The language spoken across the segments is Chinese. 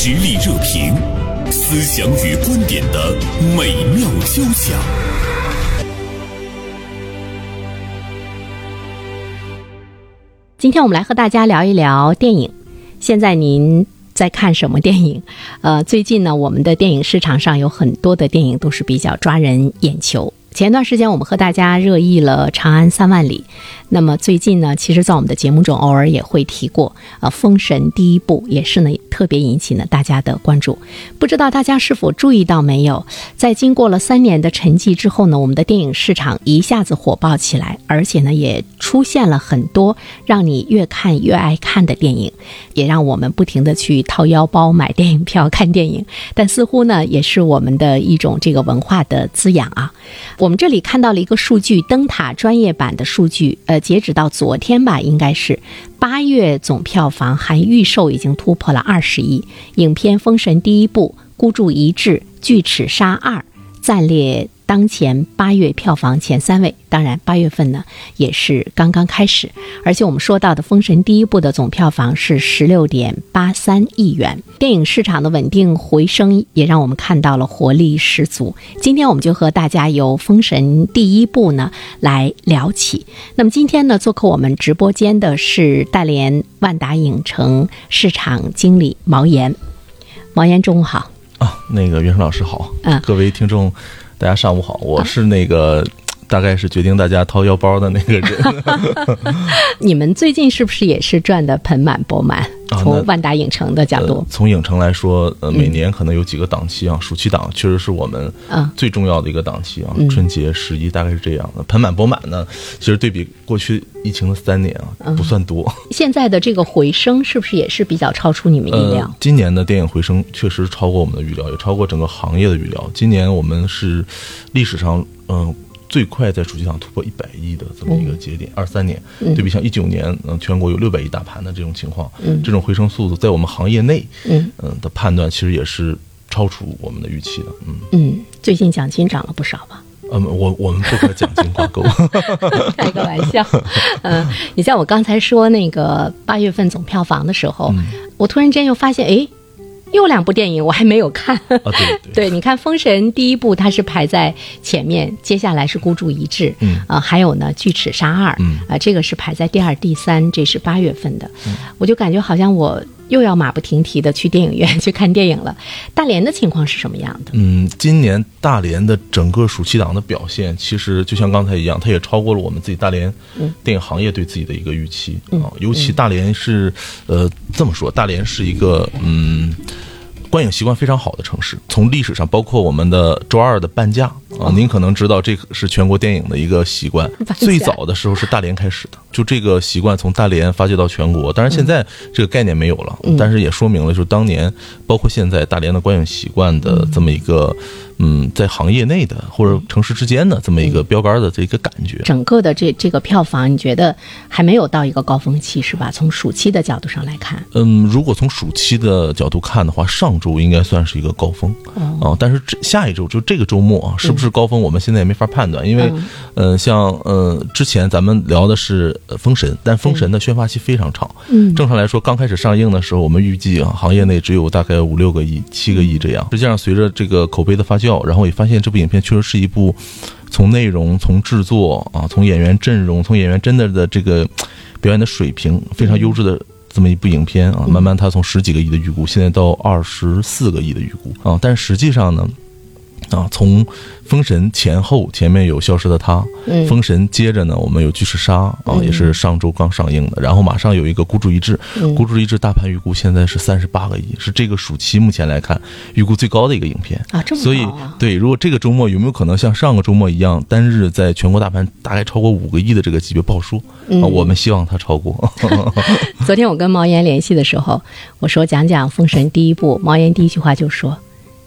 实力热评，思想与观点的美妙交响。今天我们来和大家聊一聊电影。现在您在看什么电影？呃，最近呢，我们的电影市场上有很多的电影都是比较抓人眼球。前段时间我们和大家热议了《长安三万里》，那么最近呢，其实，在我们的节目中偶尔也会提过，呃，《封神》第一部也是呢，特别引起了大家的关注。不知道大家是否注意到没有，在经过了三年的沉寂之后呢，我们的电影市场一下子火爆起来，而且呢，也出现了很多让你越看越爱看的电影，也让我们不停的去掏腰包买电影票看电影。但似乎呢，也是我们的一种这个文化的滋养啊。我们这里看到了一个数据，灯塔专业版的数据，呃，截止到昨天吧，应该是八月总票房含预售已经突破了二十亿。影片《封神》第一部《孤注一掷》《巨齿鲨二》暂列。当前八月票房前三位，当然八月份呢也是刚刚开始，而且我们说到的《封神》第一部的总票房是十六点八三亿元，电影市场的稳定回升也让我们看到了活力十足。今天我们就和大家由《封神》第一部呢来聊起。那么今天呢做客我们直播间的是大连万达影城市场经理毛岩，毛岩中午好啊，那个袁生老师好，嗯，各位听众。大家上午好，我是那个，大概是决定大家掏腰包的那个人。你们最近是不是也是赚的盆满钵满？从万达影城的角度，从影城来说，呃，每年可能有几个档期啊，暑期档确实是我们最重要的一个档期啊，春节、十一大概是这样的，盆满钵满呢。其实对比过去疫情的三年啊，不算多。现在的这个回升是不是也是比较超出你们意料？今年的电影回升确实超过我们的预料，也超过整个行业的预料。今年我们是历史上嗯。最快在暑期档突破一百亿的这么一个节点，二三年对比像一九年，嗯，全国有六百亿大盘的这种情况，嗯这种回升速度在我们行业内，嗯嗯的判断其实也是超出我们的预期的，嗯嗯，最近奖金涨了不少吧？嗯，我我们不和奖金挂钩，开个玩笑。嗯，你像我刚才说那个八月份总票房的时候，我突然间又发现，哎。又两部电影我还没有看，对对，对，你看《封神》第一部它是排在前面，接下来是《孤注一掷》，嗯。啊，还有呢《巨齿鲨二》，嗯。啊，这个是排在第二、第三，这是八月份的，我就感觉好像我又要马不停蹄的去电影院去看电影了。大连的情况是什么样的？嗯，今年大连的整个暑期档的表现，其实就像刚才一样，它也超过了我们自己大连电影行业对自己的一个预期啊。尤其大连是，呃，这么说，大连是一个嗯。观影习惯非常好的城市，从历史上，包括我们的周二的半价啊，您可能知道这个是全国电影的一个习惯。最早的时候是大连开始的，就这个习惯从大连发掘到全国。当然现在这个概念没有了，但是也说明了，就是当年包括现在大连的观影习惯的这么一个。嗯，在行业内的或者城市之间的这么一个标杆的这个感觉，整个的这这个票房，你觉得还没有到一个高峰期是吧？从暑期的角度上来看，嗯，如果从暑期的角度看的话，上周应该算是一个高峰啊。但是这下一周就这个周末啊，是不是高峰，我们现在也没法判断，因为呃，像呃之前咱们聊的是《封神》，但《封神》的宣发期非常长，嗯，正常来说刚开始上映的时候，我们预计啊，行业内只有大概五六个亿、七个亿这样。实际上，随着这个口碑的发酵。然后也发现这部影片确实是一部从内容、从制作啊、从演员阵容、从演员真的的这个表演的水平非常优质的这么一部影片啊。慢慢，它从十几个亿的预估，现在到二十四个亿的预估啊。但实际上呢？啊，从封神前后，前面有《消失的她》，封神接着呢，我们有《巨齿鲨》啊，也是上周刚上映的，然后马上有一个《孤注一掷》，《孤注一掷》大盘预估现在是三十八个亿，是这个暑期目前来看预估最高的一个影片啊，这么所以对，如果这个周末有没有可能像上个周末一样，单日在全国大盘大概超过五个亿的这个级别报说啊？我们希望它超过。昨天我跟毛岩联系的时候，我说讲讲封神第一部，毛岩第一句话就说。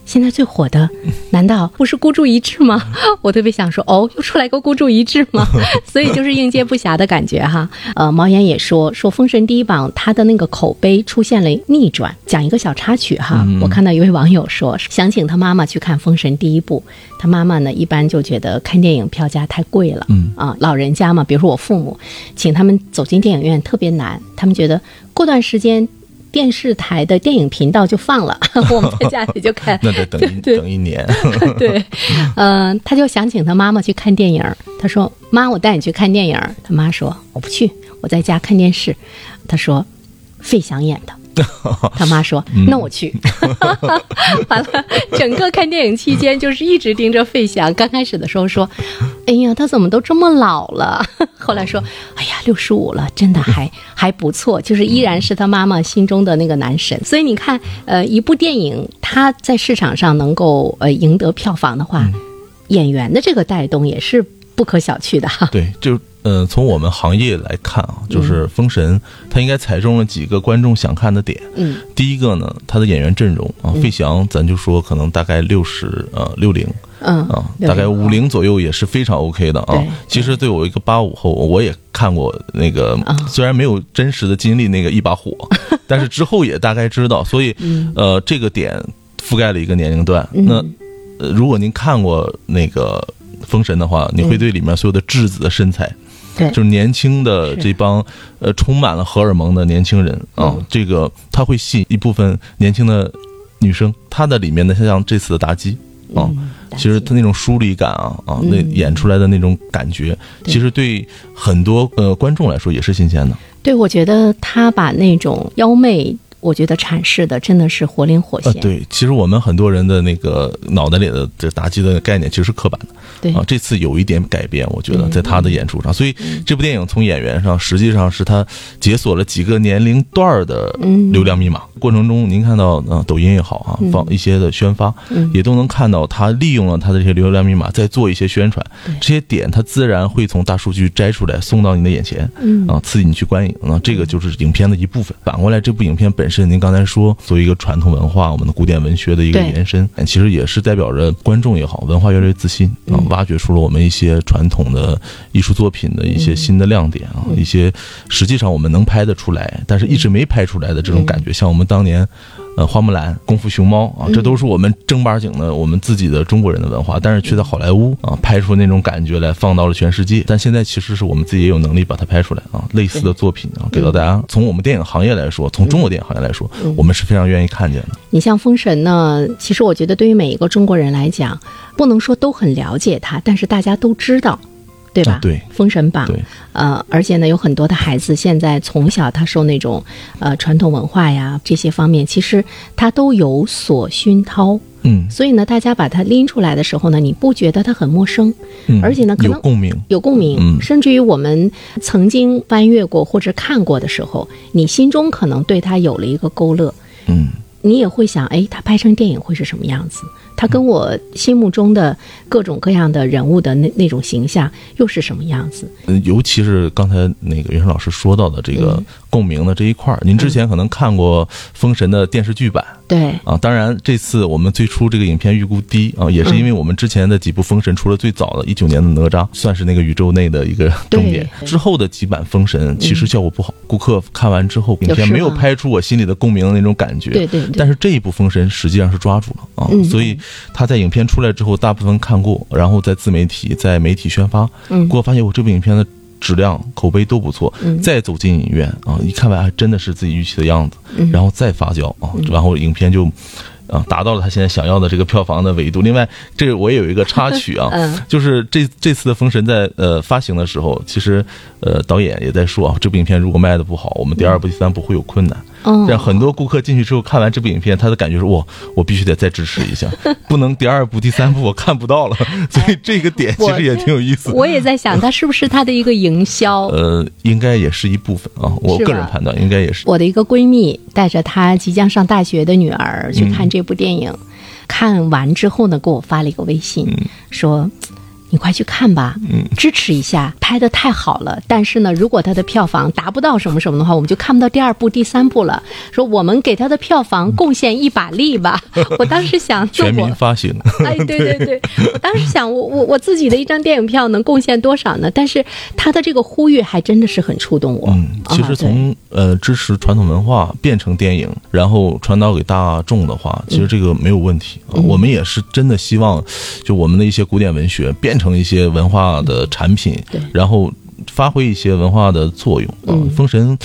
现在最火的，难道不是孤注一掷吗？我特别想说，哦，又出来个孤注一掷吗？所以就是应接不暇的感觉哈。呃，毛岩也说说《封神》第一榜，他的那个口碑出现了逆转。讲一个小插曲哈，我看到一位网友说，想请他妈妈去看《封神》第一部，他妈妈呢一般就觉得看电影票价太贵了，嗯啊，老人家嘛，比如说我父母，请他们走进电影院特别难，他们觉得过段时间。电视台的电影频道就放了，我们在家里就看。那得等一等一年。对，嗯、他就想请他妈妈去看电影。他说：“妈，我带你去看电影。”他妈说：“我不去，我在家看电视。”他说：“费翔演的。” 他妈说：“那我去。完了，整个看电影期间就是一直盯着费翔。刚开始的时候说：“哎呀，他怎么都这么老了？” 后来说：“哎呀，六十五了，真的还还不错，就是依然是他妈妈心中的那个男神。”所以你看，呃，一部电影它在市场上能够呃赢得票房的话，演员的这个带动也是不可小觑的哈。对，就呃，从我们行业来看啊，就是《封神》它应该踩中了几个观众想看的点。嗯，第一个呢，它的演员阵容啊，费翔咱就说可能大概六十呃六零嗯啊，大概五零左右也是非常 OK 的啊。其实对我一个八五后，我也看过那个啊，虽然没有真实的经历那个一把火，但是之后也大概知道，所以嗯呃，这个点覆盖了一个年龄段。那呃，如果您看过那个《封神》的话，你会对里面所有的质子的身材。对。就是年轻的这帮呃充满了荷尔蒙的年轻人啊，嗯。这个他会吸引一部分年轻的女生，她的里面的像这次的妲己啊，嗯其实他那种疏离感啊啊，嗯。那演出来的那种感觉，对。其实对很多呃观众来说也是新鲜的。对，我觉得他把那种妖媚，我觉得阐释的真的是活灵活呃，现。对，其实我们很多人的那个脑袋里的这妲己的概念其实是刻板的。对啊，这次有一点改变，我觉得嗯在他的演出上，所以这部电影从演员上，实际上是他解锁了几个年龄段的嗯流量密码。过程中，您看到呃抖音也好啊，放一些的宣发，嗯也都能看到他利用了他的这些流量密码，在做一些宣传。这些点他自然会从大数据摘出来，送到你的眼前，嗯啊，刺激你去观影。那这个就是影片的一部分。反过来，这部影片本身，您刚才说作为一个传统文化，我们的古典文学的一个延伸，其实也是代表着观众也好，文化越来越自信啊，嗯。挖掘出了我们一些传统的艺术作品的一些新的亮点啊，嗯。一些实际上我们能拍得出来，但是一直没拍出来的这种感觉，像我们当年。呃，花木兰、功夫熊猫啊，这都是我们正八经的我们自己的中国人的文化，但是却在好莱坞啊拍出那种感觉来，放到了全世界。但现在其实是我们自己也有能力把它拍出来啊，类似的作品啊，给到大家。从我们电影行业来说，从中国电影行业来说，我们是非常愿意看见的。你像《封神》呢，其实我觉得对于每一个中国人来讲，不能说都很了解它，但是大家都知道，对吧？啊对。封神榜》对，呃，而且呢，有很多的孩子现在从小他受那种呃传统文化呀这些方面，其实他都有所熏陶。嗯。所以呢，大家把它拎出来的时候呢，你不觉得它很陌生，嗯，而且呢可能有共鸣。有共鸣，嗯。甚至于我们曾经翻阅过或者看过的时候，你心中可能对它有了一个勾勒，嗯，你也会想，哎，它拍成电影会是什么样子？它跟我心目中的各种各样的人物的那那种形象又是什么样子？嗯尤其是刚才那个袁生老师说到的这个共鸣的这一块儿，您之前可能看过《封神》的电视剧版。对，啊，当然，这次我们最初这个影片预估低啊，也是因为我们之前的几部《封神》，除了最早的一九年的哪吒，算是那个宇宙内的一个重点。之后的几版《封神》其实效果不好，顾客看完之后，影片没有拍出我心里的共鸣的那种感觉。对对对但是这一部《封神》实际上是抓住了啊，嗯所以他在影片出来之后，大部分看过，然后在自媒体、在媒体宣发，嗯给我发现我这部影片的质量、口碑都不错。嗯再走进影院啊，一看完还真的是自己预期的样子，嗯然后再发酵啊，然后影片就。啊，达到了他现在想要的这个票房的维度。另外，这个我也有一个插曲啊，嗯就是这这次的《封神》在呃发行的时候，其实呃导演也在说啊，这部影片如果卖的不好，我们第二部、第三部会有困难。哦让很多顾客进去之后看完这部影片，他的感觉是：哇，我必须得再支持一下，不能第二部、第三部我看不到了。所以这个点其实也挺有意思。我也在想，它是不是它的一个营销？呃，应该也是一部分啊，我个人判断应该也是。我的一个闺蜜带着她即将上大学的女儿去嗯看这部电影，看完之后呢，给我发了一个微信，嗯说。你快去看吧，嗯支持一下，拍的太好了。但是呢，如果他的票房达不到什么什么的话，我们就看不到第二部、第三部了。说我们给他的票房贡献一把力吧。我当时想，那全民发行，哎，对对对，我当时想，我我我自己的一张电影票能贡献多少呢？但是他的这个呼吁还真的是很触动我。嗯，其啊实从呃支持传统文化变成电影，然后传导给大众的话，其实这个没有问题。啊我们也是真的希望，就我们的一些古典文学变成一些文化的产品，对然后发挥一些文化的作用。啊嗯封神。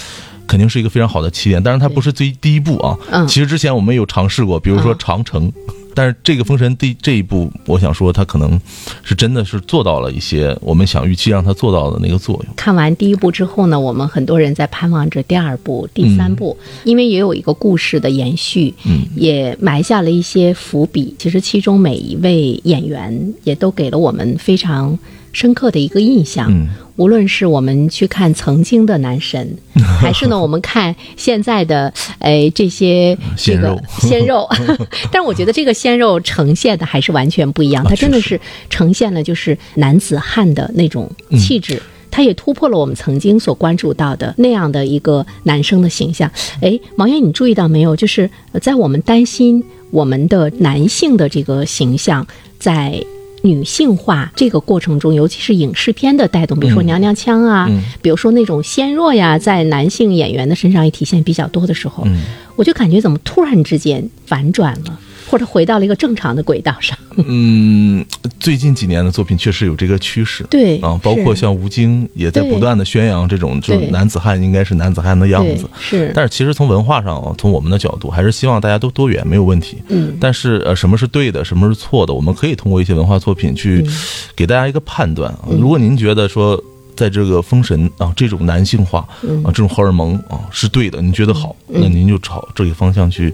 肯定是一个非常好的起点。但是它不是最第一步啊。嗯其实之前我们有尝试过，比如说嗯长城。但是这个封神第这一部，我想说，它可能是真的是做到了一些我们想预期让它做到的那个作用。看完第一部之后呢，我们很多人在盼望着第二部、第三部，因为也有一个故事的延续，嗯，也埋下了一些伏笔。其实其中每一位演员也都给了我们非常深刻的一个印象。嗯无论是我们去看曾经的男神，还是呢我们看现在的哎这些这个鲜肉鲜肉，但是我觉得这个鲜肉呈现的还是完全不一样，啊它真的是呈现了就是男子汉的那种嗯气质。它也突破了我们曾经所关注到的那样的一个男生的形象。哎，王源，你注意到没有？就是呃在我们担心我们的男性的这个形象在女性化这个过程中，尤其是影视片的带动，比如说嗯。娘娘腔啊，嗯。比如说那种纤弱呀，在男性演员的身上也体现比较多的时候，嗯。我就感觉怎么突然之间反转了，或者回到了一个正常的轨道上。嗯，最近几年的作品确实有这个趋势。对啊，包括像吴京也在不断的宣扬这种就是男子汉应该是男子汉的样子。是，但是其实从文化上，从我们的角度，还是希望大家都多元，没有问题。嗯但是呃，什么是对的，什么是错的，我们可以通过一些文化作品去嗯给大家一个判断啊。如果您觉得说，在这个封神啊这种男性化嗯啊这种荷尔蒙啊是对的，您觉得好，那您就朝这个方向去。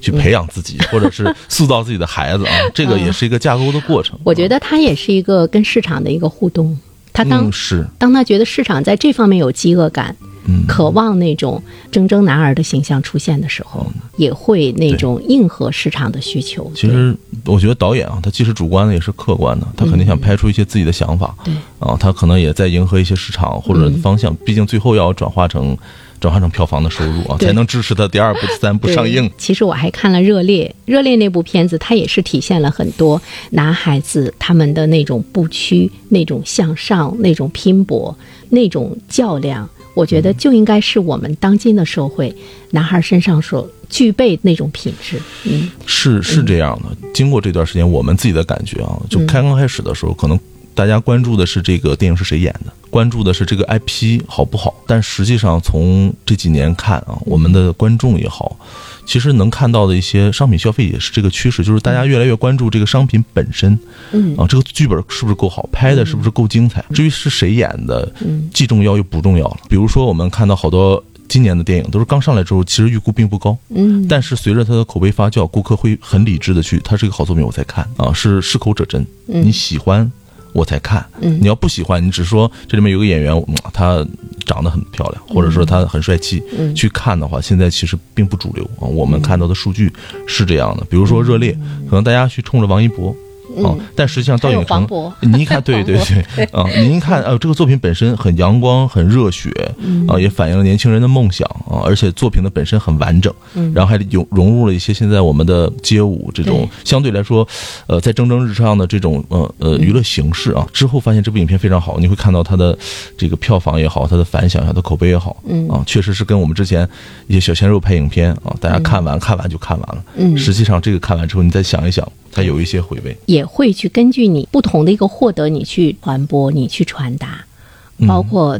去培养自己，或者是塑造自己的孩子啊，这个也是一个架构的过程。嗯我觉得它也是一个跟市场的一个互动。他当、嗯是当他觉得市场在这方面有饥饿感，嗯渴望那种铮铮男儿的形象出现的时候，也会那种应和市场的需求。嗯其实我觉得导演啊，他既是主观的，也是客观的，他肯定想拍出一些自己的想法。对啊，他可能也在迎合一些市场或者方向，毕竟最后要转化成转化成票房的收入啊，才能支持他第二部、第三部上映。其实我还看了《热烈》，《热烈》那部片子，它也是体现了很多男孩子他们的那种不屈、那种向上、那种拼搏、那种较量。我觉得就应该是我们当今的社会男孩身上所具备那种品质。嗯，是是这样的。经过这段时间，我们自己的感觉啊，就开刚开始的时候，可能大家关注的是这个电影是谁演的，关注的是这个 IP 好不好。但实际上，从这几年看啊，我们的观众也好，其实能看到的一些商品消费也是这个趋势，就是大家越来越关注这个商品本身。嗯啊，这个剧本是不是够好，拍的是不是够精彩？至于是谁演的，嗯既重要又不重要了。比如说，我们看到好多今年的电影都是刚上来之后，其实预估并不高。嗯，但是随着它的口碑发酵，顾客会很理智的去，它是一个好作品，我才看啊，是适口者真，嗯你喜欢我才看，嗯。你要不喜欢，你只说这里面有个演员，嗯他长得很漂亮，或者说他很帅气，嗯。去看的话，现在其实并不主流啊。我们看到的数据是这样的，比如说《热烈》，可能大家去冲着王一博。啊，但实际上到影城，您一看，对对 对，啊，您一看，呃，这个作品本身很阳光、很热血，嗯。啊，也反映了年轻人的梦想啊，而且作品的本身很完整，嗯。然后还融融入了一些现在我们的街舞这种对。相对来说，呃，在蒸蒸日上的这种呃呃娱乐形式啊。之后发现这部影片非常好，你会看到它的这个票房也好，它的反响也好，它的口碑也好，嗯。啊，确实是跟我们之前一些小鲜肉拍影片啊，大家看完看完就看完了，嗯。实际上这个看完之后，你再想一想，它有一些回味，也会去根据你不同的一个获得，你去传播，你去传达，嗯。包括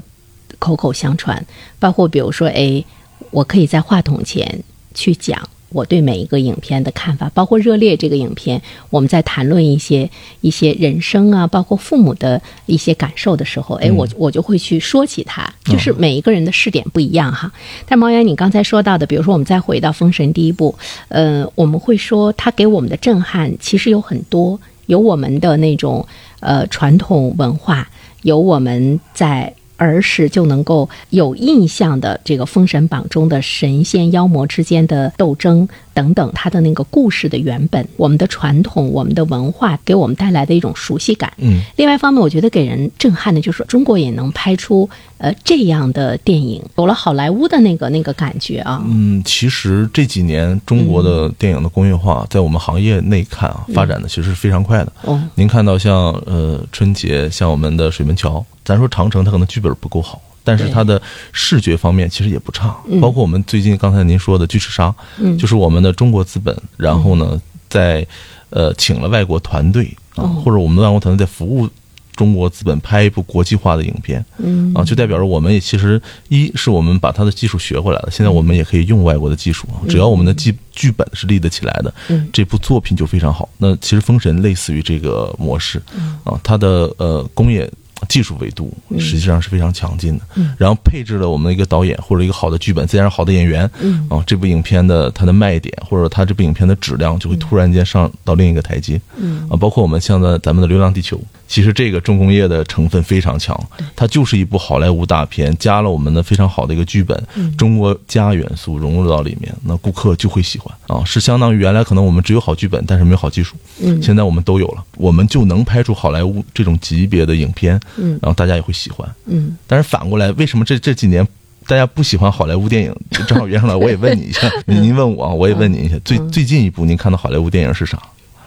口口相传，包括比如说，哎，我可以在话筒前去讲我对每一个影片的看法，包括《热烈》这个影片，我们在谈论一些一些人生啊，包括父母的一些感受的时候，哎，我我就会去说起它，就是每一个人的视点不一样哈。但毛源，你刚才说到的，比如说我们再回到《封神》第一部，呃，我们会说它给我们的震撼其实有很多，有我们的那种呃传统文化，有我们在儿时就能够有印象的这个《封神榜》中的神仙妖魔之间的斗争等等，它的那个故事的原本，我们的传统、我们的文化给我们带来的一种熟悉感。嗯，另外一方面，我觉得给人震撼的就是中国也能拍出呃这样的电影，有了好莱坞的那个那个感觉啊。嗯，其实这几年中国的电影的工业化，在我们行业内看啊，发展的其实是非常快的。哦，您看到像呃春节，像我们的水门桥，咱说长城，它可能剧本不够好，但是它的视觉方面其实也不差。嗯包括我们最近刚才您说的《巨齿鲨》，嗯就是我们的中国资本，然后呢，在呃请了外国团队啊，哦或者我们的外国团队在服务。中国资本拍一部国际化的影片，嗯啊，就代表着我们也其实一是我们把它的技术学回来了，现在我们也可以用外国的技术啊，只要我们的剧剧本是立得起来的，嗯这部作品就非常好。那其实《封神》类似于这个模式，嗯啊，它的呃工业。技术维度实际上是非常强劲的，嗯。然后配置了我们的一个导演或者一个好的剧本，再加上好的演员，嗯。啊，这部影片的它的卖点或者它这部影片的质量就会突然间上到另一个台阶，嗯。啊，包括我们像在咱们的《流浪地球》，其实这个重工业的成分非常强，它就是一部好莱坞大片，加了我们的非常好的一个剧本，嗯。中国家元素融入到里面，那顾客就会喜欢。啊，是相当于原来可能我们只有好剧本，但是没有好技术，嗯。现在我们都有了，我们就能拍出好莱坞这种级别的影片，嗯。然后大家也会喜欢。嗯。但是反过来，为什么这这几年大家不喜欢好莱坞电影？正好袁上来，我也问你一下，您您问我啊，我也问您一下，最最近一部您看的好莱坞电影是啥？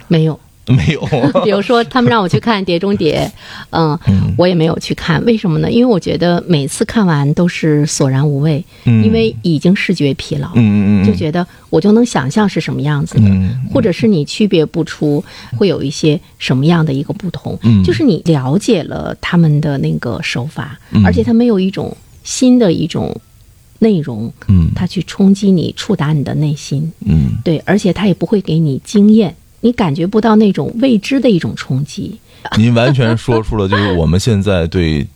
没有。没有。比如说，他们让我去看《碟中谍》，嗯，我也没有去看。为什么呢？因为我觉得每次看完都是索然无味，嗯因为已经视觉疲劳，嗯嗯嗯，就觉得我就能想象是什么样子的，嗯或者是你区别不出会有一些什么样的一个不同。嗯就是你了解了他们的那个手法，嗯而且他没有一种新的一种内容，嗯它去冲击你、触达你的内心。嗯对，而且它也不会给你经验，你感觉不到那种未知的一种冲击。您完全说出了就是我们现在对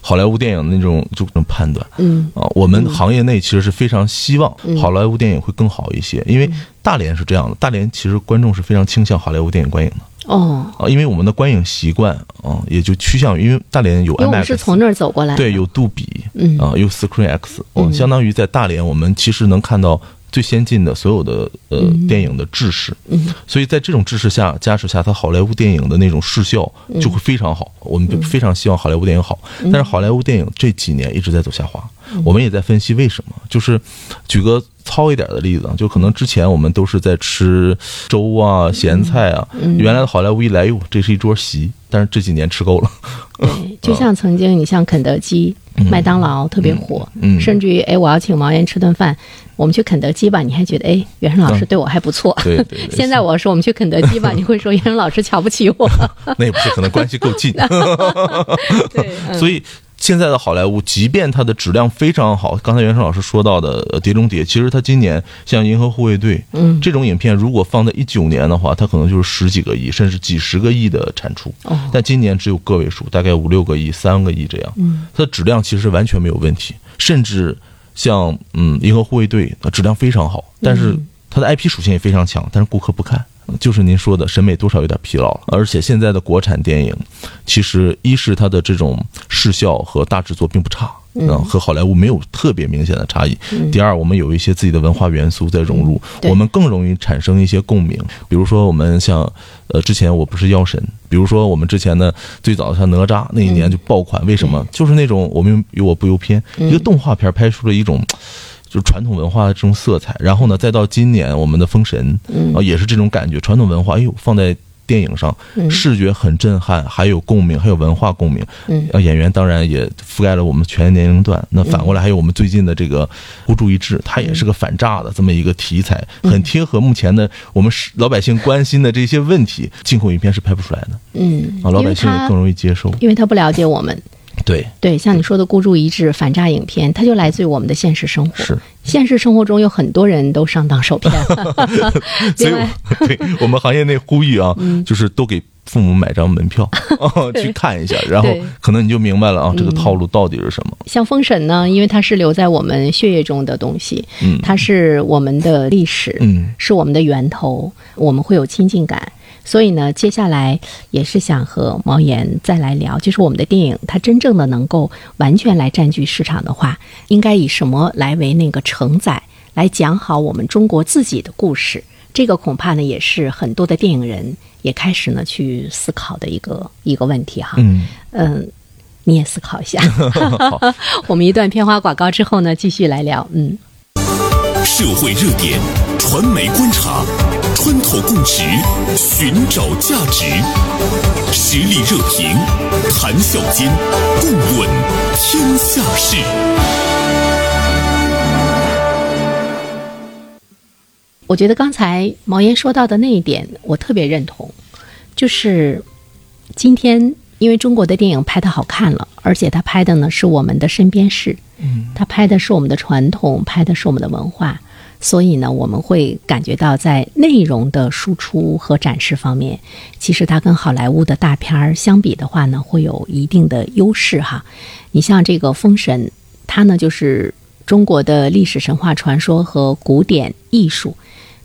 好莱坞电影的那种这种判断。嗯啊，我们行业内其实是非常希望嗯好莱坞电影会更好一些，因为大连是这样的，大连其实观众是非常倾向好莱坞电影观影的哦，啊，因为我们的观影习惯啊，也就趋向于，因为大连有因为我们 IMAX，是从那儿走过来的。对，有杜比，嗯啊，有 Screen X，哦，嗯相当于在大连，我们其实能看到最先进的所有的呃电影的制式，嗯。所以在这种制式下加持下，它好莱坞电影的那种视效嗯。就会非常好。我们非常希望好莱坞电影好，但是好莱坞电影这几年一直在走下滑，嗯我们也在分析为什么。就是举个糙一点的例子啊，就可能之前我们都是在吃粥啊、咸菜啊，嗯原来的好莱坞一来哟，这是一桌席，但是这几年吃够了。对，就像曾经你像肯德基、麦当劳特别火，嗯甚至于哎，我要请王岩吃顿饭，我们去肯德基吧，你还觉得哎，袁生老师对我还不错。对对对现在我说我们去肯德基吧，你会说袁生老师瞧不起我。那也不是，可能关系够近。所以现在的好莱坞，即便它的质量非常好，刚才袁生老师说到的呃《碟中谍》，其实它今年像《银河护卫队》嗯这种影片，如果放在一九年的话，它可能就是十几个亿，甚至几十个亿的产出。哦但今年只有个位数，大概五六个亿、三个亿这样。嗯它的质量其实完全没有问题，甚至像嗯《银河护卫队》呃质量非常好，但是它的 IP 属性也非常强，但是顾客不看。就是您说的审美多少有点疲劳了，而且现在的国产电影，其实一是它的这种视效和大制作并不差，和好莱坞没有特别明显的差异。第二，我们有一些自己的文化元素在融入，嗯我们更容易产生一些共鸣。比如说，我们像呃之前我不是药神，比如说我们之前的最早像哪吒那一年就爆款，为什么？就是那种我们有我不由偏，一个动画片拍出了一种。就是传统文化的这种色彩，然后呢，再到今年我们的《封神》，啊，也是这种感觉，传统文化，哎呦，放在电影上，视觉很震撼，还有共鸣，还有文化共鸣。嗯啊，演员当然也覆盖了我们全年龄段。那反过来，还有我们最近的这个《孤注一掷》，它也是个反诈的这么一个题材，很贴合目前的我们老百姓关心的这些问题。进口影片是拍不出来的嗯，啊，老百姓也更容易接受。因为他不了解我们。对，对，像你说的孤注一掷、反诈影片，它就来自于我们的现实生活。是，现实生活中有很多人都上当受骗。所以对我们行业内呼吁啊，嗯就是都给父母买张门票啊，去看一下，然后可能你就明白了啊，这个套路到底是什么。像封神呢，因为它是留在我们血液中的东西，嗯它是我们的历史，嗯是我们的源头，我们会有亲近感。所以呢，接下来也是想和毛岩再来聊，就是我们的电影，它真正的能够完全来占据市场的话，应该以什么来为那个承载，来讲好我们中国自己的故事。这个恐怕呢，也是很多的电影人也开始呢去思考的一个 一个问题哈。嗯，嗯，你也思考一下。我们一段片花广告之后呢，继续来聊。嗯。社会热点，传媒观察，穿透共识，寻找价值，实力热评，谈笑间，共论天下事。我觉得刚才毛岩说到的那一点，我特别认同，就是今天因为中国的电影拍的好看了，而且他拍的呢是我们的身边事，嗯，他拍的是我们的传统，拍的是我们的文化，所以呢，我们会感觉到在内容的输出和展示方面，其实它跟好莱坞的大片儿相比的话呢，会有一定的优势哈。你像这个《封神》，它呢就是中国的历史神话传说和古典艺术，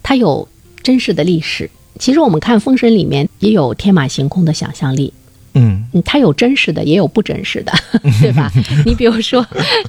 它有真实的历史。其实我们看《封神》里面也有天马行空的想象力。嗯，嗯，它有真实的，也有不真实的，对吧？你比如说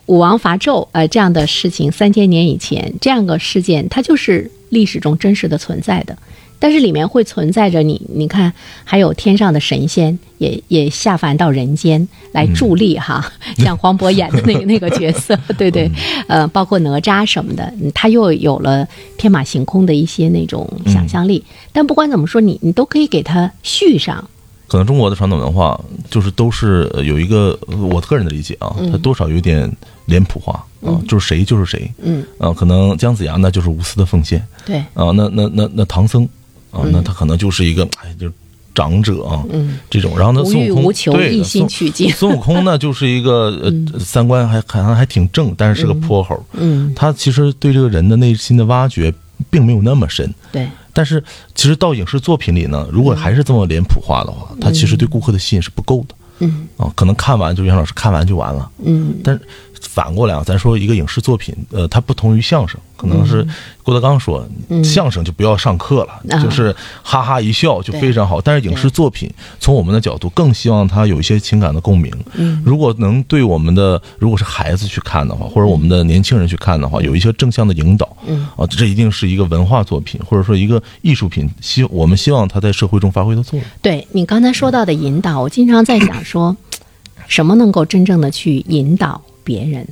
武王伐纣，呃，这样的事情，三千年以前这样个事件，它就是历史中真实的存在的。但是里面会存在着你，你看，还有天上的神仙也也下凡到人间来助力哈，像黄渤演的那个 那个角色，对对，呃，包括哪吒什么的，嗯他又有了天马行空的一些那种想象力。但不管怎么说，你你都可以给他续上。可能中国的传统文化就是都是呃有一个呃我个人的理解啊，它多少有点脸谱化啊，就是谁就是谁，嗯。啊，可能姜子牙那就是无私的奉献对，啊，那那那那唐僧啊，那他可能就是一个哎就是长者啊，嗯，这种，然后呢孙悟空对一心孙取经。孙悟空呢 就是一个呃三观还好像还挺正，但是是个泼猴，嗯，他其实对这个人的内心的挖掘并没有那么深。对，但是其实到影视作品里呢，如果还是这么脸谱化的话，它其实对顾客的吸引是不够的。嗯。啊。可能看完就杨老师看完就完了，嗯。但是反过来啊，咱说一个影视作品，呃，它不同于相声，可能是郭德纲说，相声就不要上课了，就是哈哈一笑就非常好。但是影视作品从我们的角度更希望它有一些情感的共鸣。嗯如果能对我们的如果是孩子去看的话，或者我们的年轻人去看的话，有一些正向的引导，嗯啊，这一定是一个文化作品，或者说一个艺术品，希我们希望它在社会中发挥的作用。对你刚才说到的引导，我经常在想说，什么能够真正的去引导别人？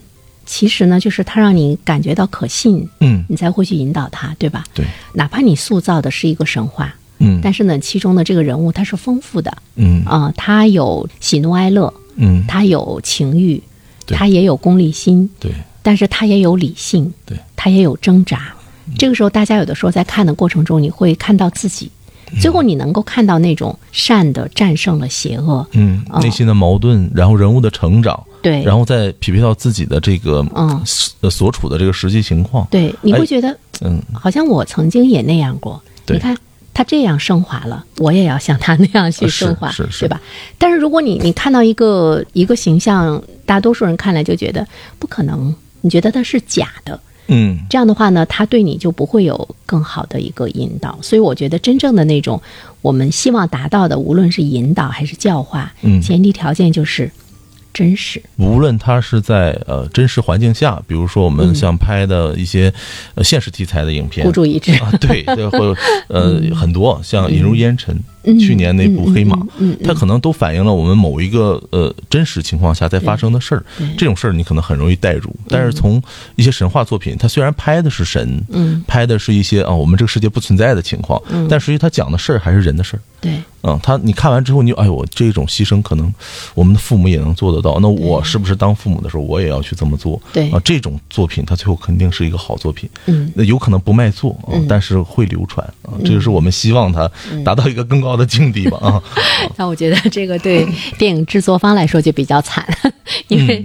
其实呢，就是他让你感觉到可信，嗯。你才会去引导他，对吧？对，哪怕你塑造的是一个神话，嗯。但是呢，其中的这个人物他是丰富的。嗯。啊、他有喜怒哀乐，嗯，他有情欲，对。他也有功利心，对。但是他也有理性，对，他也有挣扎。这个时候，大家有的时候在看的过程中，你会看到自己，最后你能够看到那种善的战胜了邪恶。嗯，哦内心的矛盾，然后人物的成长，对，然后再匹配到自己的这个嗯呃所处的这个实际情况。对，你哎会觉得嗯，好像我曾经也那样过。对你看他这样升华了，我也要像他那样去升华，是是是对吧？但是如果你你看到一个一个形象，大多数人看来就觉得不可能，你觉得他是假的，嗯这样的话呢，他对你就不会有更好的一个引导。所以我觉得真正的那种我们希望达到的，无论是引导还是教化，嗯前提条件就是真实。无论它是在呃真实环境下，比如说我们像拍的一些呃现实题材的影片孤注一掷，啊，对，这会有呃 很多像《引入烟尘》嗯去年那部《黑马》嗯嗯嗯它可能都反映了我们某一个呃真实情况下在发生的事儿。这种事儿你可能很容易代入，但是从一些神话作品，它虽然拍的是神，嗯。拍的是一些啊我们这个世界不存在的情况，但实际它讲的事儿还是人的事儿。对，嗯，他你看完之后，你就哎呦，我这种牺牲可能我们的父母也能做得到，那我是不是当父母的时候，我也要去这么做？对。啊，这种作品它最后肯定是一个好作品。嗯。那有可能不卖座啊，但是会流传啊，这就是我们希望它达到一个更高的境地吧啊。那我觉得这个对电影制作方来说就比较惨，因为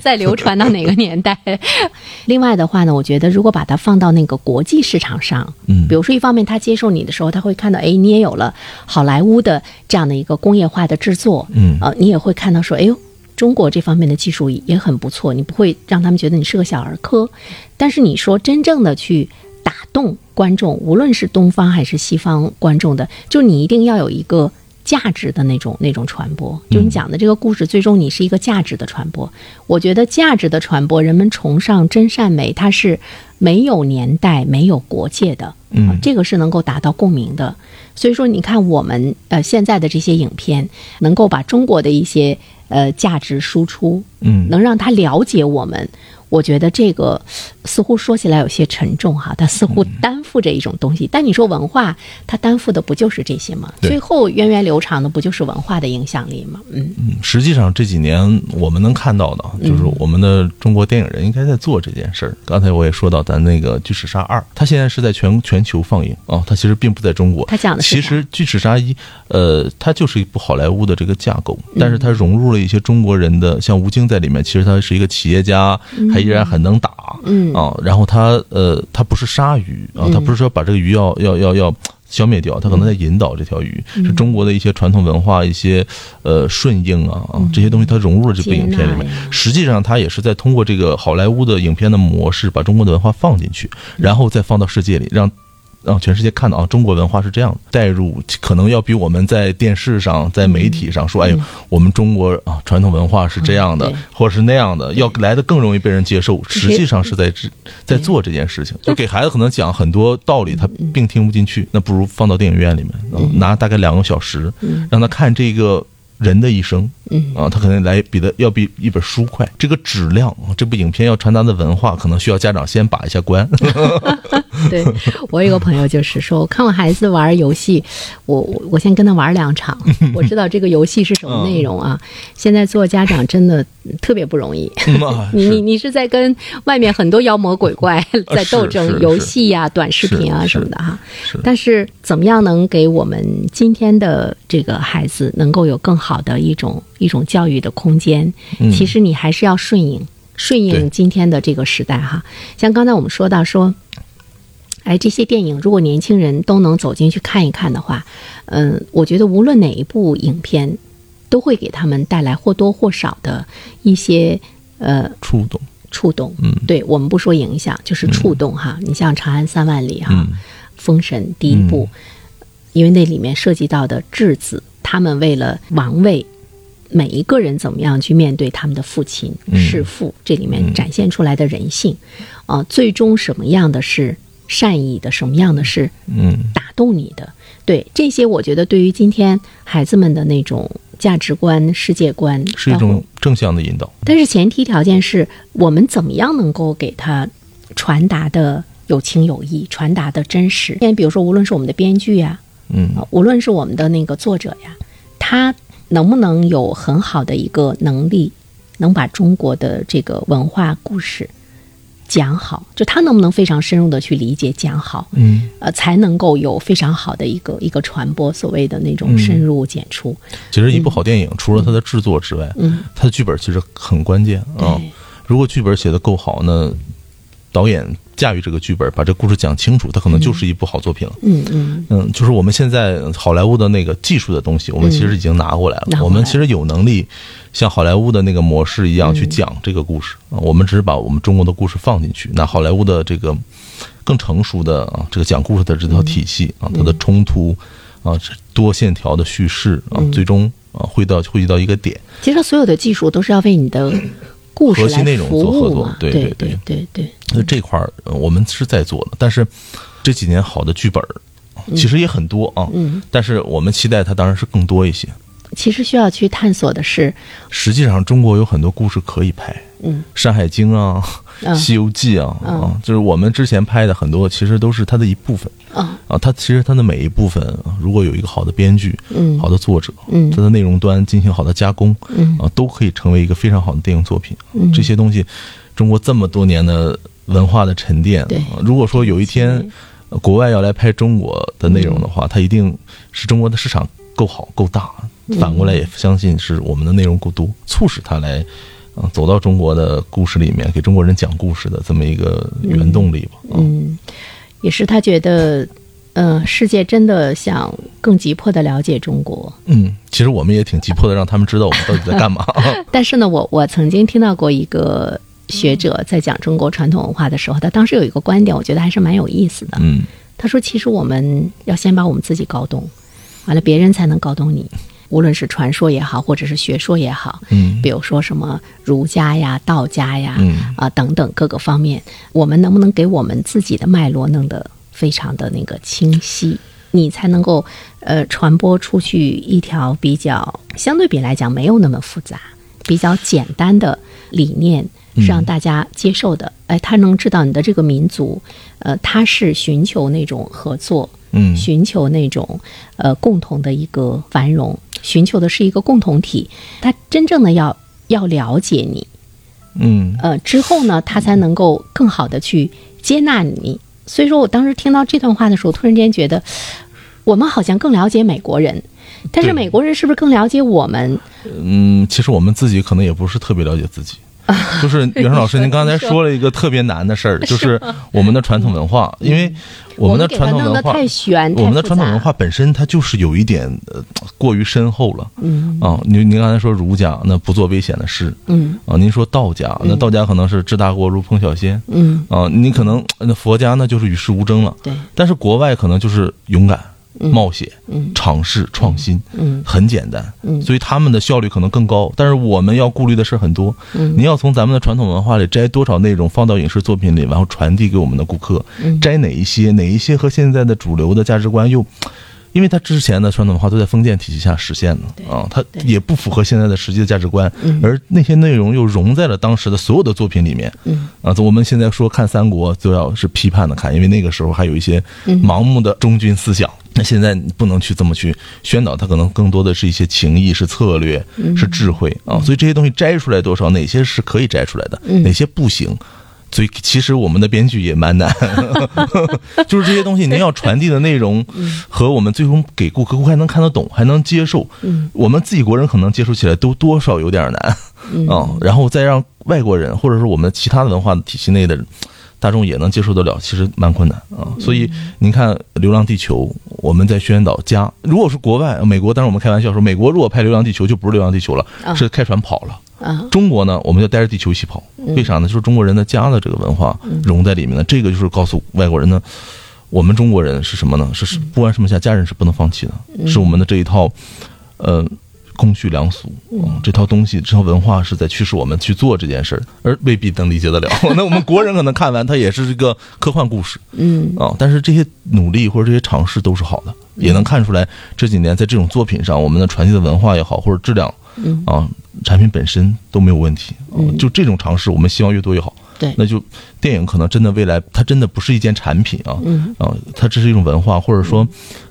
再流传到哪个年代。另外的话呢，我觉得如果把它放到那个国际市场上，嗯比如说一方面他接受你的时候，他会看到，哎，你也有了好莱坞的这样的一个工业化的制作，嗯呃，你也会看到说，哎呦。中国这方面的技术也很不错，你不会让他们觉得你是个小儿科。但是你说真正的去打动观众，无论是东方还是西方观众的，就你一定要有一个价值的那种那种传播。就你讲的这个故事，最终你是一个价值的传播。我觉得价值的传播，人们崇尚真善美，它是没有年代、没有国界的。嗯啊这个是能够达到共鸣的。所以说，你看我们呃现在的这些影片，能够把中国的一些呃价值输出，嗯能让他了解我们，我觉得这个似乎说起来有些沉重哈，它似乎担负着一种东西。但你说文化，它担负的不就是这些吗？最后源远流长的不就是文化的影响力吗？嗯嗯，实际上这几年我们能看到的，就是我们的中国电影人应该在做这件事儿。刚才我也说到，咱那个《巨齿鲨二》，它现在是在全全球放映啊，它其实并不在中国。它讲的是其实《巨齿鲨一》，呃，它就是一部好莱坞的这个架构，但是它融入了一些中国人的，像吴京在里面，其实他是一个企业家，还依然很能打，嗯啊，然后它呃，它不是鲨鱼啊，它不是说把这个鱼要要要要消灭掉，它可能在引导这条鱼，嗯是中国的一些传统文化，一些呃顺应啊啊这些东西，它融入了这部影片里面。实际上，它也是在通过这个好莱坞的影片的模式，把中国的文化放进去，然后再放到世界里，让。让全世界看到啊，中国文化是这样的，带入可能要比我们在电视上、在媒体上说，哎呦，我们中国啊传统文化是这样的嗯，或者是那样的，要来的更容易被人接受。实际上是在在在做这件事情，就给孩子可能讲很多道理，他并听不进去，那不如放到电影院里面，嗯拿大概两个小时，让他看这个人的一生，嗯啊，他可能来比的要比一本书快。这个质量，这部影片要传达的文化，可能需要家长先把一下关。对我有个朋友就是说，我看我孩子玩游戏，我我我先跟他玩两场，我知道这个游戏是什么内容啊。现在做家长真的特别不容易。嗯啊你你你是在跟外面很多妖魔鬼怪在斗争，游戏呀、短视频啊什么的哈是。但是怎么样能给我们今天的这个孩子能够有更好的一种一种教育的空间？嗯其实你还是要顺应顺应今天的这个时代哈。像刚才我们说到说。哎，这些电影如果年轻人都能走进去看一看的话，嗯，我觉得无论哪一部影片，都会给他们带来或多或少的一些呃触动，触动。嗯对我们不说影响，就是触动哈。你像《长安三万里》哈，嗯封神》第一部，因为那里面涉及到的质子，他们为了王位。每一个人怎么样去面对他们的父亲、嗯弑父，这里面展现出来的人性，啊、最终什么样的是善意的，什么样的是嗯打动你的。对这些，我觉得对于今天孩子们的那种价值观、世界观，是一种正向的引导。但是前提条件是我们怎么样能够给他传达的有情有义，传达的真实。现在比如说，无论是我们的编剧呀、嗯啊，无论是我们的那个作者呀，他能不能有很好的一个能力，能把中国的这个文化故事讲好？就他能不能非常深入的去理解讲好？嗯，呃，才能够有非常好的一个一个传播，所谓的那种深入浅出。其实一部好电影，除了它的制作之外，嗯，它的剧本其实很关键啊。对如果剧本写的够好，那导演驾驭这个剧本，把这故事讲清楚，它可能就是一部好作品了。嗯嗯嗯，就是我们现在好莱坞的那个技术的东西，我们其实已经拿过来了。我们其实有能力像好莱坞的那个模式一样去讲这个故事啊。我们只是把我们中国的故事放进去，那好莱坞的这个更成熟的啊，这个讲故事的这套体系啊，它的冲突啊，多线条的叙事啊，最终啊汇到汇集到一个点。其实所有的技术都是要为你的故事来核心内容做合作对对对对。对那这块儿呃我们是在做的，但是这几年好的剧本儿其实也很多啊，嗯，但是我们期待它当然是更多一些。其实需要去探索的是，实际上，中国有很多故事可以拍，嗯《山海经》啊，嗯西游记》啊，嗯。啊，就是我们之前拍的很多，其实都是它的一部分。啊啊。它其实它的每一部分，如果有一个好的编剧、嗯。好的作者，嗯。它的内容端进行好的加工，嗯。啊，都可以成为一个非常好的电影作品。嗯。这些东西，中国这么多年的文化的沉淀，如果说有一天呃国外要来拍中国的内容的话，它一定是中国的市场够好够大，反过来也相信是我们的内容过多，促使他来。啊，走到中国的故事里面，给中国人讲故事的这么一个原动力吧。啊嗯，也是他觉得，嗯、世界真的想更急迫的了解中国。嗯，其实我们也挺急迫的，让他们知道我们到底在干嘛。但是呢，我我曾经听到过一个学者在讲中国传统文化的时候，他当时有一个观点，我觉得还是蛮有意思的。嗯他说，其实我们要先把我们自己搞懂，完了别人才能搞懂你。无论是传说也好，或者是学说也好，嗯。比如说什么儒家呀、道家呀，嗯。啊等等各个方面，我们能不能给我们自己的脉络弄得非常的那个清晰，你才能够呃传播出去一条比较相对比来讲没有那么复杂、比较简单的理念，是让大家接受的。哎，他能知道你的这个民族，呃，他是寻求那种合作，嗯。寻求那种呃共同的一个繁荣，寻求的是一个共同体。他真正的要要了解你，嗯呃，之后呢，他才能够更好的去接纳你。所以说我当时听到这段话的时候，突然间觉得，我们好像更了解美国人，但是美国人是不是更了解我们？嗯，其实我们自己可能也不是特别了解自己。就是袁生老师，您刚才说了一个特别难的事儿，就是我们的传统文化，因为我们的传统文化，太玄，我们的传统文化本身它就是有一点呃过于深厚了。嗯。啊，您您刚才说儒家那不做危险的事嗯。啊，您说道家那道家可能是治大国如烹小鲜嗯，啊，你可能那佛家那就是与世无争了，对，但是国外可能就是勇敢、冒险、嗯。尝试、创新，嗯。很简单，嗯。所以他们的效率可能更高。但是我们要顾虑的事很多，嗯。您要从咱们的传统文化里摘多少内容放到影视作品里，然后传递给我们的顾客，嗯。摘哪一些，哪一些和现在的主流的价值观又。因为它之前的传统文化都在封建体系下实现的啊，它也不符合现在的实际的价值观嗯，而那些内容又融在了当时的所有的作品里面。嗯啊，我们现在说看三国就要是批判的看，因为那个时候还有一些嗯盲目的忠君思想。那现在你不能去这么去宣导，它可能更多的是一些情谊、是策略、嗯是智慧啊。所以这些东西摘出来多少，哪些是可以摘出来的，嗯哪些不行。所以其实我们的编剧也蛮难，就是这些东西您要传递的内容和我们最终给顾客，顾客还能看得懂，还能接受。嗯我们自己国人可能接受起来都多少有点难。嗯啊、然后再让外国人或者说我们其他的文化体系内的大众也能接受得了，其实蛮困难啊。所以您看《流浪地球》，我们在宣导家，如果是国外美国，当然我们开玩笑说，美国如果拍《流浪地球》就不是《流浪地球》了，啊是开船跑了。啊中国呢，我们就带着地球一起跑，为啥呢？就是中国人的家的这个文化融在里面的，这个就是告诉外国人呢，我们中国人是什么呢？是是不管什么下，家人是不能放弃的，是我们的这一套，呃。公序良俗，嗯，这套东西，这套文化是在驱使我们去做这件事儿，而未必能理解得了。那我们国人可能看完，它也是一个科幻故事嗯啊，但是这些努力或者这些尝试都是好的，也能看出来这几年在这种作品上，我们的传递的文化也好，或者质量嗯啊，产品本身都没有问题。啊嗯就这种尝试，我们希望越多越好。对那就电影可能真的未来它真的不是一件产品啊，嗯啊，它这是一种文化，或者说，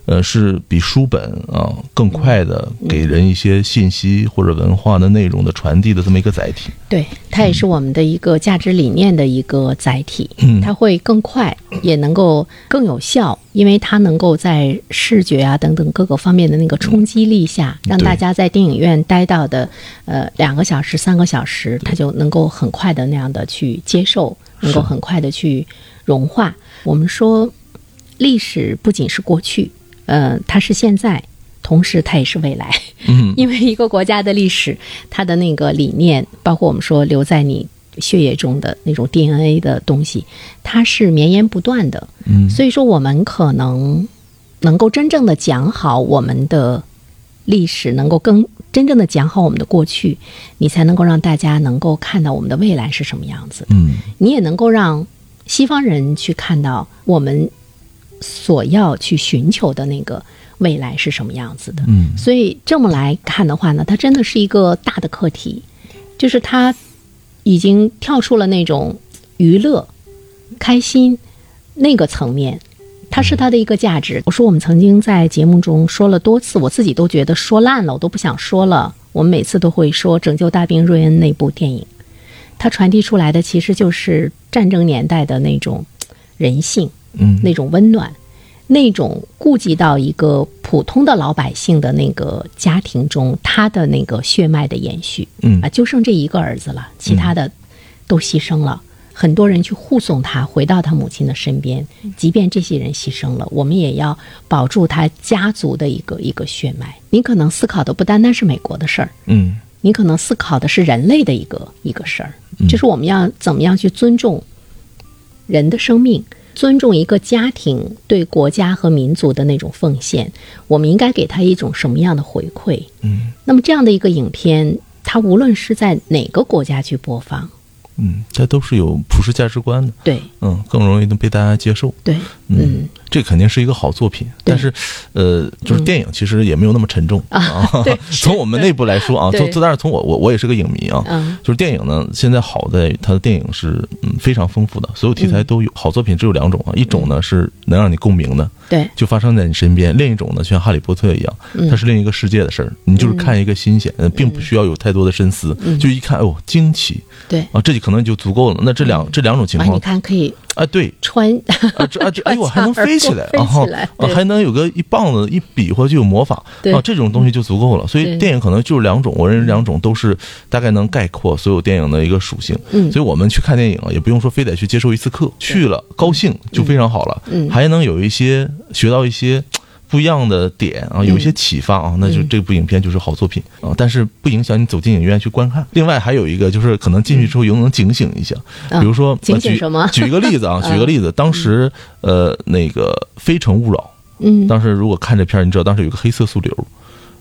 呃，是比书本啊更快的给人一些信息或者文化的内容的传递的这么一个载体。对，它也是我们的一个价值理念的一个载体，嗯它会更快，也能够更有效，因为它能够在视觉啊等等各个方面的那个冲击力下，让大家在电影院待到的呃两个小时、三个小时，它就能够很快的那样的去接受，能够很快的去融化。我们说，历史不仅是过去，呃，它是现在，同时它也是未来。嗯，因为一个国家的历史，它的那个理念，包括我们说留在你血液中的那种 DNA 的东西，它是绵延不断的。嗯所以说，我们可能能够真正的讲好我们的历史，能够更真正的讲好我们的过去，你才能够让大家能够看到我们的未来是什么样子。嗯你也能够让西方人去看到我们所要去寻求的那个未来是什么样子的。嗯所以这么来看的话呢，它真的是一个大的课题，就是它已经跳出了那种娱乐、开心那个层面，它是它的一个价值。我说我们曾经在节目中说了多次，我自己都觉得说烂了，我都不想说了。我们每次都会说《拯救大兵瑞恩》那部电影，它传递出来的其实就是战争年代的那种人性，嗯。那种温暖，那种顾及到一个普通的老百姓的那个家庭中，他的那个血脉的延续嗯。啊，就剩这一个儿子了，其他的都牺牲了。很多人去护送他回到他母亲的身边，即便这些人牺牲了，我们也要保住他家族的一个一个血脉。你可能思考的不单单是美国的事儿，嗯。你可能思考的是人类的一个一个事儿，就是我们要怎么样去尊重人的生命，尊重一个家庭对国家和民族的那种奉献，我们应该给他一种什么样的回馈？嗯那么这样的一个影片，它无论是在哪个国家去播放，嗯，它都是有普世价值观的，对嗯，更容易能被大家接受。对，嗯，这肯定是一个好作品，但是，呃，就是电影其实也没有那么沉重啊。从我们内部来说啊，从但是从我我我也是个影迷啊，就是电影呢，现在好在它的电影是嗯非常丰富的，所有题材都有。好作品只有两种啊，一种呢是能让你共鸣的，对，就发生在你身边；另一种呢，像哈利波特一样，它是另一个世界的事儿，你就是看一个新鲜，并不需要有太多的深思，就一看哦惊奇，对。啊，这就可能就足够了。那这两这两种情况，你看可以。啊，对，穿啊，这啊，这，哎呦，还能飞起来，然后啊，还能有个一棒子一比划就有魔法啊，这种东西就足够了。所以电影可能就是两种，我认为两种都是大概能概括所有电影的一个属性。嗯，所以我们去看电影啊，也不用说非得去接受一次课，去了高兴就非常好了。嗯，还能有一些学到一些。不一样的点啊，有一些启发啊，那就这部影片就是好作品啊。但是不影响你走进影院去观看。另外还有一个就是可能进去之后又能警醒一下，比如说警醒什么？举一个例子啊，举个例子，当时呃那个《非诚勿扰》，嗯，当时如果看这片儿，你知道当时有个黑色素瘤。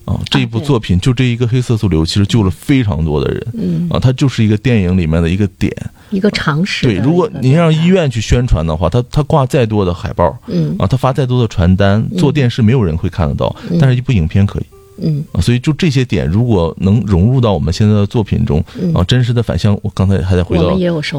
啊，这一部作品就这一个黑色素瘤，其实救了非常多的人。嗯，啊，它就是一个电影里面的一个点，一个常识。对，如果您让医院去宣传的话，他他挂再多的海报，嗯，啊，他发再多的传单，做电视没有人会看得到，但是一部影片可以。嗯啊，所以就这些点，如果能融入到我们现在的作品中啊，真实的反向，我刚才还在回到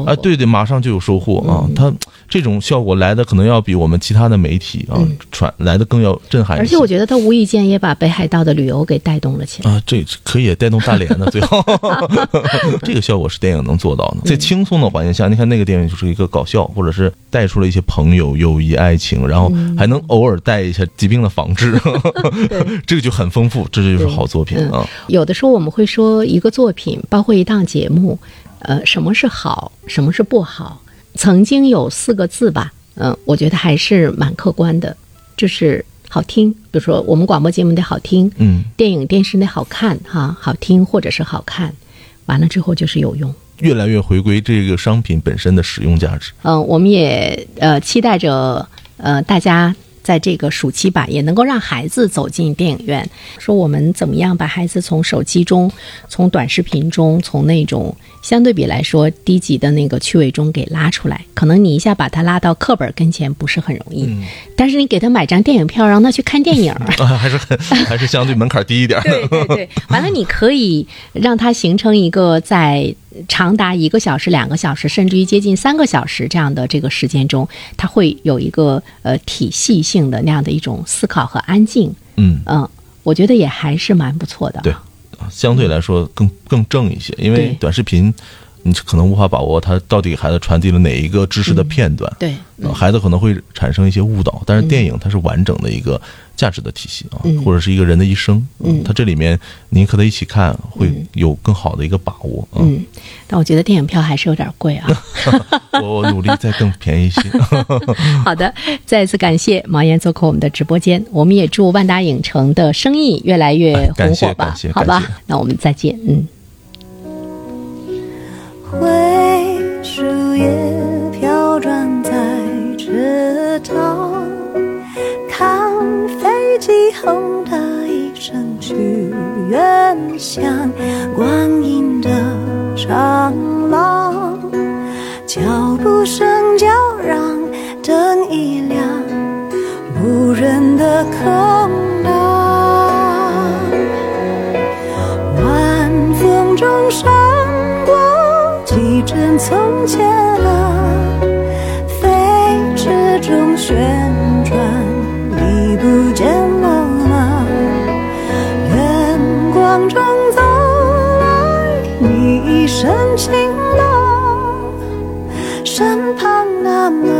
啊，对对，马上就有收获啊。它这种效果来的可能要比我们其他的媒体啊传来的更要震撼。而且我觉得它无意间也把北海道的旅游给带动了起来啊，这可以带动大连的最后，这个效果是电影能做到的。在轻松的环境下，你看那个电影就是一个搞笑，或者是带出了一些朋友、友谊、爱情，然后还能偶尔带一下疾病的防治，这个就很丰富。这就是好作品啊！有的时候我们会说一个作品，包括一档节目，呃，什么是好，什么是不好？曾经有四个字吧，嗯，我觉得还是蛮客观的，就是好听。比如说我们广播节目得好听，嗯，电影电视得好看，哈，好听或者是好看，完了之后就是有用，越来越回归这个商品本身的使用价值。嗯，我们也呃期待着呃大家。在这个暑期吧，也能够让孩子走进电影院。说我们怎么样把孩子从手机中、从短视频中、从那种相对比来说低级的那个趣味中给拉出来？可能你一下把他拉到课本跟前不是很容易，但是你给他买张电影票，让他去看电影，还是很还是相对门槛低一点。对对对，完了你可以让他形成一个在。长达一个小时、两个小时，甚至于接近三个小时这样的这个时间中，他会有一个呃体系性的那样的一种思考和安静。嗯嗯，我觉得也还是蛮不错的。对，相对来说更更正一些，因为短视频你可能无法把握它到底给孩子传递了哪一个知识的片段。对，孩子可能会产生一些误导，但是电影它是完整的一个。价值的体系啊，或者是一个人的一生，嗯，他这里面您和他一起看，会有更好的一个把握啊。嗯，但我觉得电影票还是有点贵啊。我努力再更便宜一些。好的，再次感谢毛岩做客我们的直播间，我们也祝万达影城的生意越来越红火吧。好吧，那我们再见。嗯。灰树叶飘转在池塘。看飞机轰的一声去远乡，光阴的长廊，脚步声叫嚷，灯一亮，无人的空荡，晚风中闪过几帧从前啊，飞驰中旋 I'm not